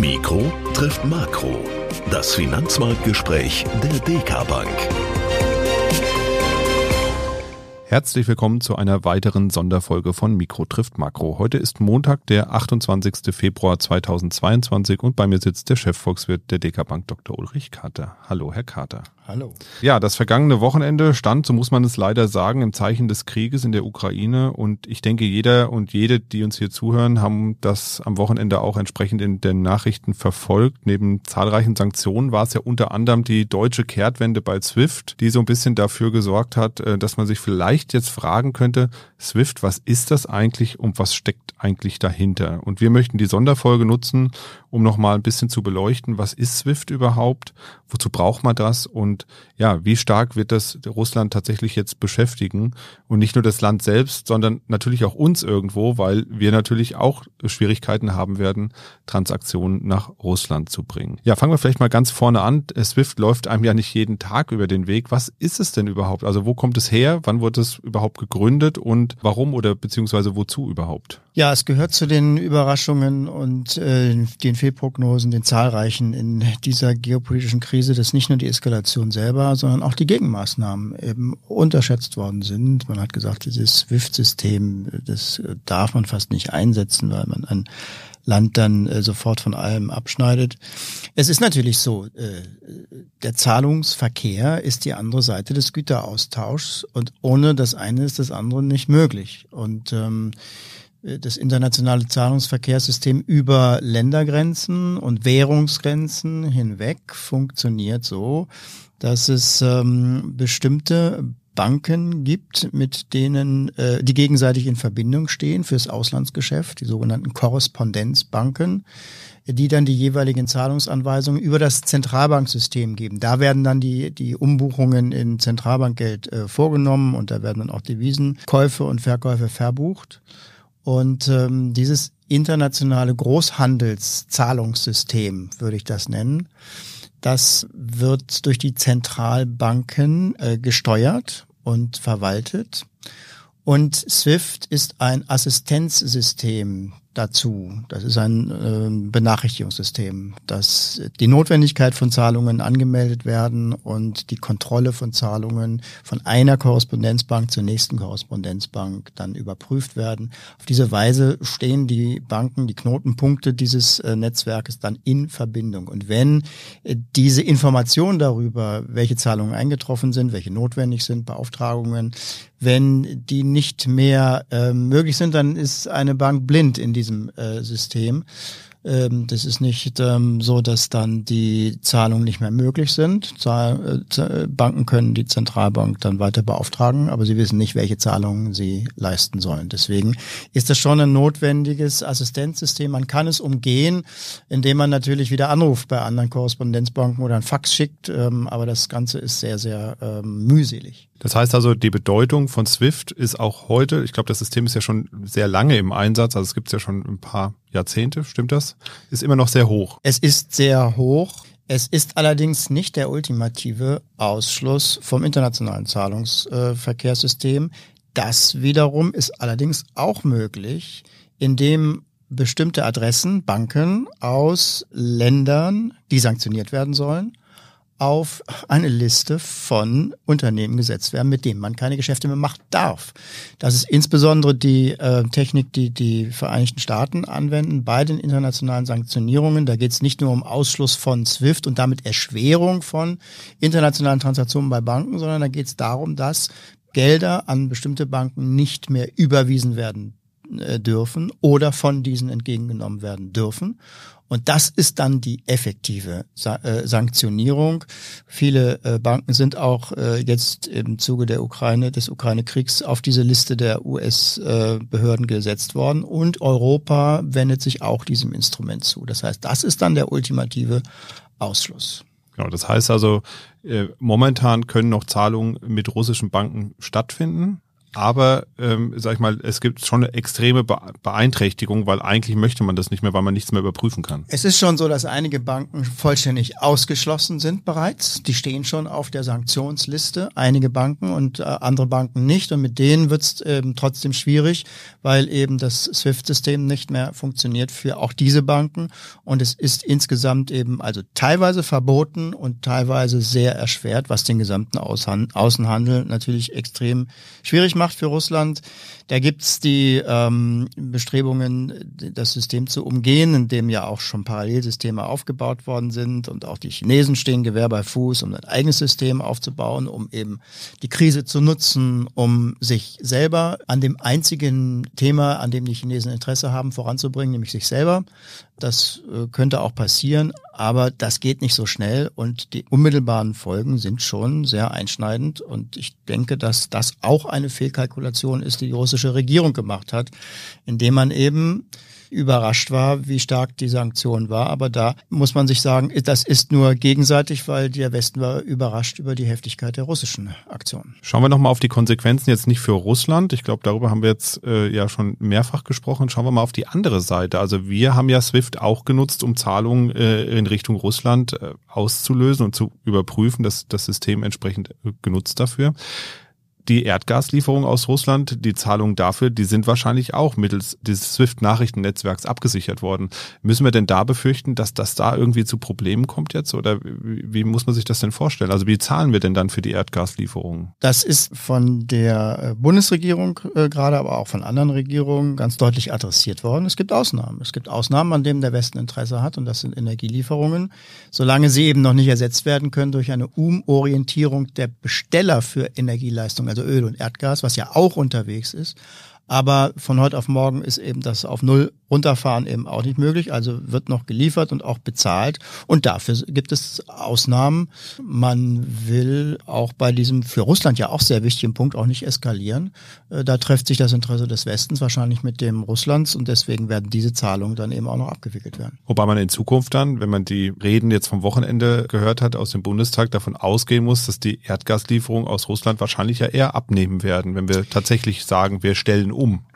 Mikro trifft Makro. Das Finanzmarktgespräch der DK Bank. Herzlich willkommen zu einer weiteren Sonderfolge von Mikro trifft Makro. Heute ist Montag, der 28. Februar 2022 und bei mir sitzt der Chefvolkswirt der DK Bank, Dr. Ulrich Kater. Hallo, Herr Kater. Hallo. Ja, das vergangene Wochenende stand, so muss man es leider sagen, im Zeichen des Krieges in der Ukraine. Und ich denke, jeder und jede, die uns hier zuhören, haben das am Wochenende auch entsprechend in den Nachrichten verfolgt. Neben zahlreichen Sanktionen war es ja unter anderem die deutsche Kehrtwende bei SWIFT, die so ein bisschen dafür gesorgt hat, äh, dass man sich vielleicht jetzt fragen könnte, SWIFT, was ist das eigentlich und was steckt eigentlich dahinter? Und wir möchten die Sonderfolge nutzen, um nochmal ein bisschen zu beleuchten, was ist SWIFT überhaupt? Wozu braucht man das? Und ja, wie stark wird das Russland tatsächlich jetzt beschäftigen? Und nicht nur das Land selbst, sondern natürlich auch uns irgendwo, weil wir natürlich auch Schwierigkeiten haben werden, Transaktionen nach Russland zu bringen. Ja, fangen wir vielleicht mal ganz vorne an. SWIFT läuft einem ja nicht jeden Tag über den Weg. Was ist es denn überhaupt? Also wo kommt es her? Wann wurde es überhaupt gegründet und warum oder beziehungsweise wozu überhaupt? Ja, es gehört zu den Überraschungen und äh, den Fehlprognosen, den zahlreichen in dieser geopolitischen Krise, dass nicht nur die Eskalation selber, sondern auch die Gegenmaßnahmen eben unterschätzt worden sind. Man hat gesagt, dieses SWIFT-System, das darf man fast nicht einsetzen, weil man ein Land dann äh, sofort von allem abschneidet. Es ist natürlich so, äh, der Zahlungsverkehr ist die andere Seite des Güteraustauschs und ohne das eine ist das andere nicht möglich. Und ähm, das internationale Zahlungsverkehrssystem über Ländergrenzen und Währungsgrenzen hinweg funktioniert so, dass es ähm, bestimmte Banken gibt, mit denen äh, die gegenseitig in Verbindung stehen fürs Auslandsgeschäft, die sogenannten Korrespondenzbanken, die dann die jeweiligen Zahlungsanweisungen über das Zentralbanksystem geben. Da werden dann die die Umbuchungen in Zentralbankgeld äh, vorgenommen und da werden dann auch Devisenkäufe und Verkäufe verbucht. Und ähm, dieses internationale Großhandelszahlungssystem, würde ich das nennen, das wird durch die Zentralbanken äh, gesteuert und verwaltet. Und SWIFT ist ein Assistenzsystem dazu. Das ist ein äh, Benachrichtigungssystem, dass die Notwendigkeit von Zahlungen angemeldet werden und die Kontrolle von Zahlungen von einer Korrespondenzbank zur nächsten Korrespondenzbank dann überprüft werden. Auf diese Weise stehen die Banken, die Knotenpunkte dieses äh, Netzwerkes dann in Verbindung. Und wenn äh, diese Information darüber, welche Zahlungen eingetroffen sind, welche notwendig sind, Beauftragungen, wenn die nicht mehr äh, möglich sind, dann ist eine Bank blind in diesem äh, System. Ähm, das ist nicht ähm, so, dass dann die Zahlungen nicht mehr möglich sind. Zahl, äh, Banken können die Zentralbank dann weiter beauftragen, aber sie wissen nicht, welche Zahlungen sie leisten sollen. Deswegen ist das schon ein notwendiges Assistenzsystem. Man kann es umgehen, indem man natürlich wieder anruft bei anderen Korrespondenzbanken oder ein Fax schickt, ähm, aber das Ganze ist sehr, sehr ähm, mühselig. Das heißt also, die Bedeutung von SWIFT ist auch heute, ich glaube, das System ist ja schon sehr lange im Einsatz, also es gibt es ja schon ein paar Jahrzehnte, stimmt das? Ist immer noch sehr hoch. Es ist sehr hoch. Es ist allerdings nicht der ultimative Ausschluss vom internationalen Zahlungsverkehrssystem. Das wiederum ist allerdings auch möglich, indem bestimmte Adressen, Banken aus Ländern, die sanktioniert werden sollen, auf eine Liste von Unternehmen gesetzt werden, mit denen man keine Geschäfte mehr machen darf. Das ist insbesondere die äh, Technik, die die Vereinigten Staaten anwenden bei den internationalen Sanktionierungen. Da geht es nicht nur um Ausschluss von SWIFT und damit Erschwerung von internationalen Transaktionen bei Banken, sondern da geht es darum, dass Gelder an bestimmte Banken nicht mehr überwiesen werden äh, dürfen oder von diesen entgegengenommen werden dürfen. Und das ist dann die effektive äh, Sanktionierung. Viele äh, Banken sind auch äh, jetzt im Zuge der Ukraine, des Ukraine-Kriegs auf diese Liste der US-Behörden gesetzt worden. Und Europa wendet sich auch diesem Instrument zu. Das heißt, das ist dann der ultimative Ausschluss. Genau, das heißt also, momentan können noch Zahlungen mit russischen Banken stattfinden aber ähm, sag ich mal, es gibt schon eine extreme Beeinträchtigung, weil eigentlich möchte man das nicht mehr, weil man nichts mehr überprüfen kann. Es ist schon so, dass einige Banken vollständig ausgeschlossen sind bereits. Die stehen schon auf der Sanktionsliste, einige Banken und äh, andere Banken nicht. Und mit denen wird es ähm, trotzdem schwierig, weil eben das SWIFT-System nicht mehr funktioniert für auch diese Banken. Und es ist insgesamt eben also teilweise verboten und teilweise sehr erschwert, was den gesamten Außenhandel natürlich extrem schwierig macht für Russland. Da gibt's die ähm, Bestrebungen, das System zu umgehen, in dem ja auch schon Parallelsysteme aufgebaut worden sind und auch die Chinesen stehen Gewehr bei Fuß, um ein eigenes System aufzubauen, um eben die Krise zu nutzen, um sich selber an dem einzigen Thema, an dem die Chinesen Interesse haben, voranzubringen, nämlich sich selber. Das äh, könnte auch passieren, aber das geht nicht so schnell und die unmittelbaren Folgen sind schon sehr einschneidend und ich denke, dass das auch eine Fehlkalkulation ist, die die russische Regierung gemacht hat, indem man eben überrascht war, wie stark die Sanktion war. Aber da muss man sich sagen, das ist nur gegenseitig, weil der Westen war überrascht über die Heftigkeit der russischen Aktion. Schauen wir nochmal auf die Konsequenzen jetzt nicht für Russland. Ich glaube, darüber haben wir jetzt äh, ja schon mehrfach gesprochen. Schauen wir mal auf die andere Seite. Also wir haben ja SWIFT auch genutzt, um Zahlungen äh, in Richtung Russland äh, auszulösen und zu überprüfen, dass das System entsprechend äh, genutzt dafür die Erdgaslieferung aus Russland, die Zahlungen dafür, die sind wahrscheinlich auch mittels des SWIFT-Nachrichtennetzwerks abgesichert worden. Müssen wir denn da befürchten, dass das da irgendwie zu Problemen kommt jetzt? Oder wie, muss man sich das denn vorstellen? Also wie zahlen wir denn dann für die Erdgaslieferungen? Das ist von der äh, Bundesregierung äh, gerade, aber auch von anderen Regierungen ganz deutlich adressiert worden. Es gibt Ausnahmen. Es gibt Ausnahmen, an denen der Westen Interesse hat und das sind Energielieferungen. Solange sie eben noch nicht ersetzt werden können durch eine Umorientierung der Besteller für Energieleistungen also Öl und Erdgas, was ja auch unterwegs ist. Aber von heute auf morgen ist eben das auf Null runterfahren eben auch nicht möglich. Also wird noch geliefert und auch bezahlt. Und dafür gibt es Ausnahmen. Man will auch bei diesem für Russland ja auch sehr wichtigen Punkt auch nicht eskalieren. Äh, da trifft sich das Interesse des Westens wahrscheinlich mit dem Russlands und deswegen werden diese Zahlungen dann eben auch noch abgewickelt werden. Wobei man in Zukunft dann, wenn man die Reden jetzt vom Wochenende gehört hat aus dem Bundestag, davon ausgehen muss, dass die Erdgaslieferungen aus Russland wahrscheinlich ja eher abnehmen werden, wenn wir tatsächlich sagen, wir stellen.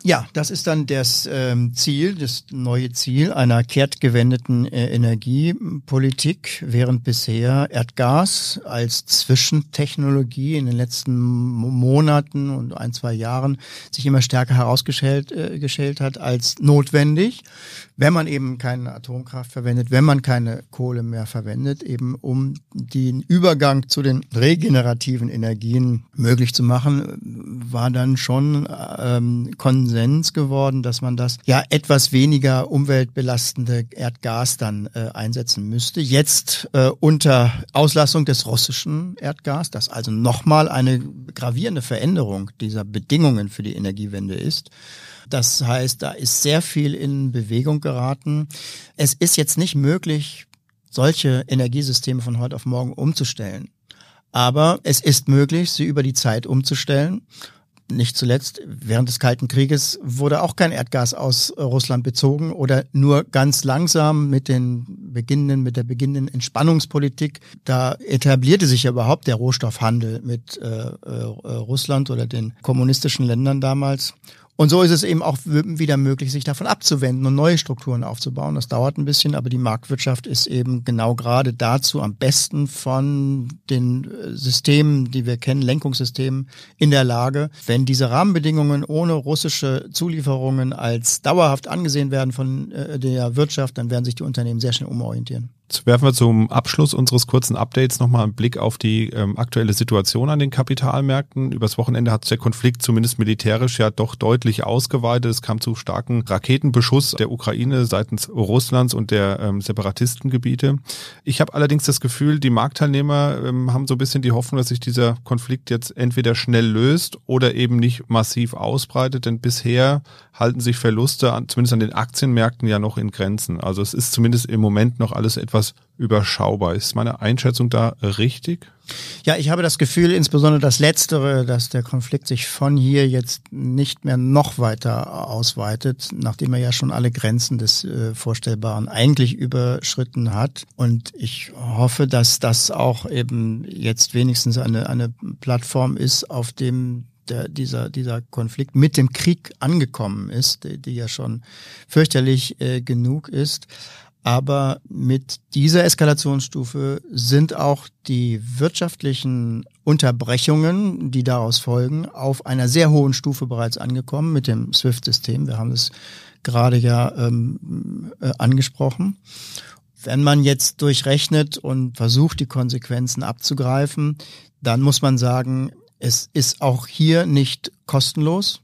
Ja, das ist dann das ähm, Ziel, das neue Ziel einer kehrtgewendeten äh, Energiepolitik, während bisher Erdgas als Zwischentechnologie in den letzten Monaten und ein, zwei Jahren sich immer stärker herausgestellt äh, hat als notwendig, wenn man eben keine Atomkraft verwendet, wenn man keine Kohle mehr verwendet, eben um den Übergang zu den regenerativen Energien möglich zu machen, war dann schon ähm, Konsens geworden, dass man das ja etwas weniger umweltbelastende Erdgas dann äh, einsetzen müsste. Jetzt äh, unter Auslassung des russischen Erdgas, das also nochmal eine gravierende Veränderung dieser Bedingungen für die Energiewende ist. Das heißt, da ist sehr viel in Bewegung geraten. Es ist jetzt nicht möglich, solche Energiesysteme von heute auf morgen umzustellen. Aber es ist möglich, sie über die Zeit umzustellen nicht zuletzt während des Kalten Krieges wurde auch kein Erdgas aus Russland bezogen oder nur ganz langsam mit den beginnenden, mit der beginnenden Entspannungspolitik. Da etablierte sich ja überhaupt der Rohstoffhandel mit äh, äh, Russland oder den kommunistischen Ländern damals. Und so ist es eben auch wieder möglich, sich davon abzuwenden und neue Strukturen aufzubauen. Das dauert ein bisschen, aber die Marktwirtschaft ist eben genau gerade dazu am besten von den äh, Systemen, die wir kennen, Lenkungssystemen, in der Lage, wenn diese Rahmenbedingungen ohne russische Zulieferungen als dauerhaft angesehen werden von äh, der Wirtschaft, dann werden sich die Unternehmen sehr schnell umorientieren. Werfen wir zum Abschluss unseres kurzen Updates nochmal einen Blick auf die ähm, aktuelle Situation an den Kapitalmärkten. Übers Wochenende hat der Konflikt zumindest militärisch ja doch deutlich ausgeweitet. Es kam zu starken Raketenbeschuss der Ukraine seitens Russlands und der ähm, Separatistengebiete. Ich habe allerdings das Gefühl, die Marktteilnehmer ähm, haben so ein bisschen die Hoffnung, dass sich dieser Konflikt jetzt entweder schnell löst oder eben nicht massiv ausbreitet, denn bisher halten sich Verluste an, zumindest an den Aktienmärkten ja noch in Grenzen. Also es ist zumindest im Moment noch alles etwas etwas überschaubar. Ist meine Einschätzung da richtig? Ja, ich habe das Gefühl, insbesondere das Letztere, dass der Konflikt sich von hier jetzt nicht mehr noch weiter ausweitet, nachdem er ja schon alle Grenzen des äh, Vorstellbaren eigentlich überschritten hat. Und ich hoffe, dass das auch eben jetzt wenigstens eine, eine Plattform ist, auf dem der, dieser, dieser Konflikt mit dem Krieg angekommen ist, die, die ja schon fürchterlich äh, genug ist. Aber mit dieser Eskalationsstufe sind auch die wirtschaftlichen Unterbrechungen, die daraus folgen, auf einer sehr hohen Stufe bereits angekommen mit dem SWIFT-System. Wir haben es gerade ja ähm, äh, angesprochen. Wenn man jetzt durchrechnet und versucht, die Konsequenzen abzugreifen, dann muss man sagen, es ist auch hier nicht kostenlos.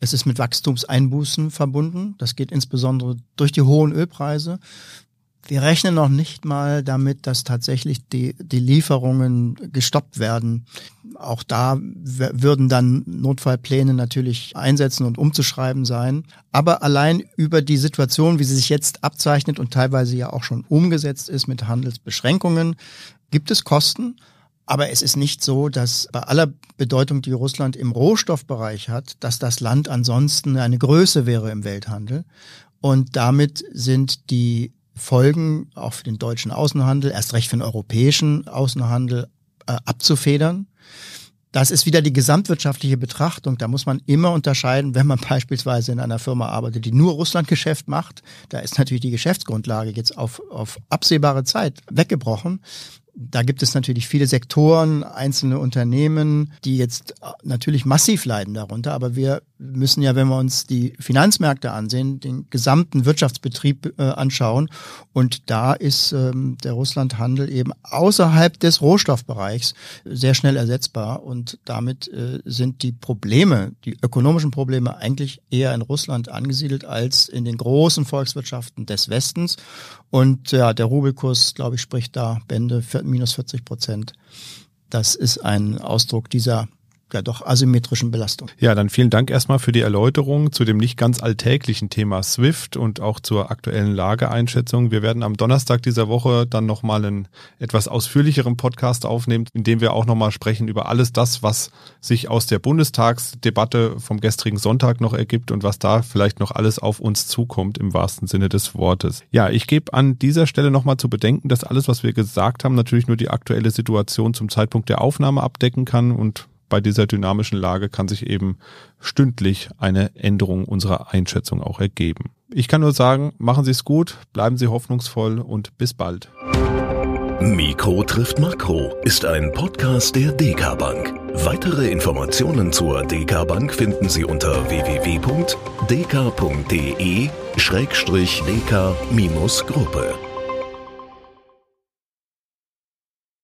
Es ist mit Wachstumseinbußen verbunden. Das geht insbesondere durch die hohen Ölpreise. Wir rechnen noch nicht mal damit, dass tatsächlich die, die Lieferungen gestoppt werden. Auch da würden dann Notfallpläne natürlich einsetzen und umzuschreiben sein. Aber allein über die Situation, wie sie sich jetzt abzeichnet und teilweise ja auch schon umgesetzt ist mit Handelsbeschränkungen, gibt es Kosten. Aber es ist nicht so, dass bei aller Bedeutung, die Russland im Rohstoffbereich hat, dass das Land ansonsten eine Größe wäre im Welthandel. Und damit sind die Folgen auch für den deutschen Außenhandel, erst recht für den europäischen Außenhandel äh, abzufedern. Das ist wieder die gesamtwirtschaftliche Betrachtung. Da muss man immer unterscheiden, wenn man beispielsweise in einer Firma arbeitet, die nur Russlandgeschäft macht. Da ist natürlich die Geschäftsgrundlage jetzt auf, auf absehbare Zeit weggebrochen. Da gibt es natürlich viele Sektoren, einzelne Unternehmen, die jetzt natürlich massiv leiden darunter. Aber wir müssen ja, wenn wir uns die Finanzmärkte ansehen, den gesamten Wirtschaftsbetrieb äh, anschauen. Und da ist ähm, der Russlandhandel eben außerhalb des Rohstoffbereichs sehr schnell ersetzbar. Und damit äh, sind die Probleme, die ökonomischen Probleme eigentlich eher in Russland angesiedelt als in den großen Volkswirtschaften des Westens. Und ja, der Rubelkurs, glaube ich, spricht da Bände für minus 40 Prozent. Das ist ein Ausdruck dieser ja doch asymmetrischen Belastung. Ja, dann vielen Dank erstmal für die Erläuterung zu dem nicht ganz alltäglichen Thema SWIFT und auch zur aktuellen Lageeinschätzung. Wir werden am Donnerstag dieser Woche dann nochmal einen etwas ausführlicheren Podcast aufnehmen, in dem wir auch nochmal sprechen über alles das, was sich aus der Bundestagsdebatte vom gestrigen Sonntag noch ergibt und was da vielleicht noch alles auf uns zukommt im wahrsten Sinne des Wortes. Ja, ich gebe an dieser Stelle nochmal zu bedenken, dass alles, was wir gesagt haben, natürlich nur die aktuelle Situation zum Zeitpunkt der Aufnahme abdecken kann und bei dieser dynamischen Lage kann sich eben stündlich eine Änderung unserer Einschätzung auch ergeben. Ich kann nur sagen, machen Sie es gut, bleiben Sie hoffnungsvoll und bis bald. Mikro trifft Makro ist ein Podcast der DK Bank. Weitere Informationen zur DK Bank finden Sie unter www.dk.de-dk-gruppe.